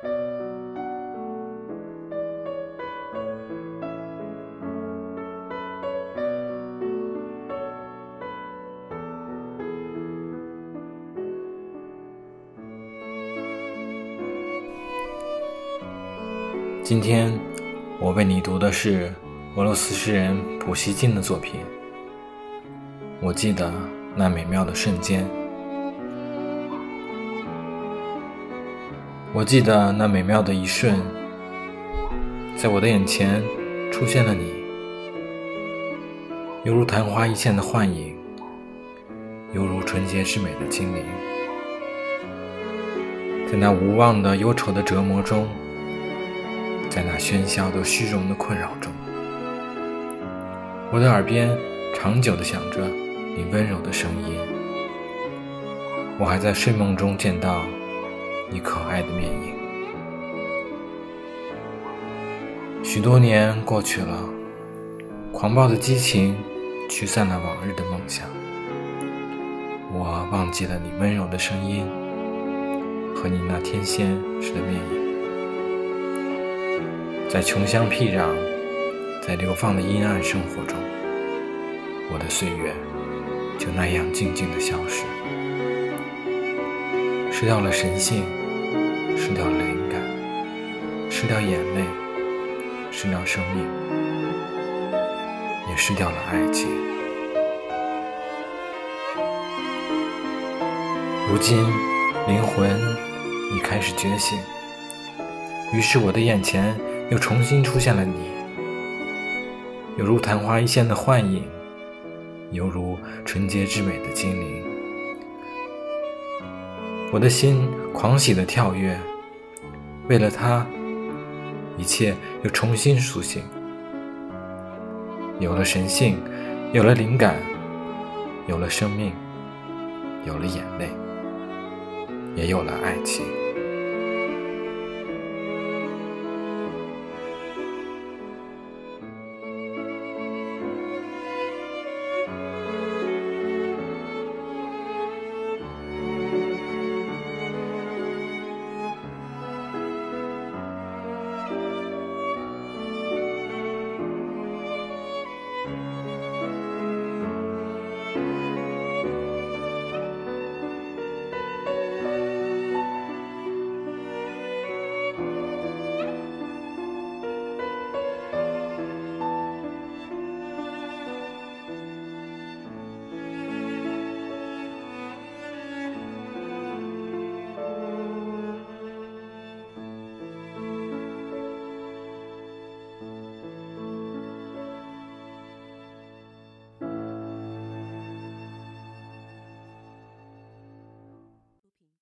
今天我为你读的是俄罗斯诗人普希金的作品。我记得那美妙的瞬间，我记得那美妙的一瞬，在我的眼前出现了你，犹如昙花一现的幻影，犹如纯洁之美的精灵，在那无望的忧愁的折磨中。在那喧嚣的虚荣的困扰中，我的耳边长久地响着你温柔的声音。我还在睡梦中见到你可爱的面影。许多年过去了，狂暴的激情驱散了往日的梦想。我忘记了你温柔的声音和你那天仙似的面影。在穷乡僻壤，在流放的阴暗生活中，我的岁月就那样静静的消失，失掉了神性，失掉了灵感，失掉眼泪，失掉生命，也失掉了爱情。如今，灵魂已开始觉醒，于是我的眼前。又重新出现了你，犹如昙花一现的幻影，犹如纯洁之美的精灵。我的心狂喜的跳跃，为了他，一切又重新苏醒，有了神性，有了灵感，有了生命，有了眼泪，也有了爱情。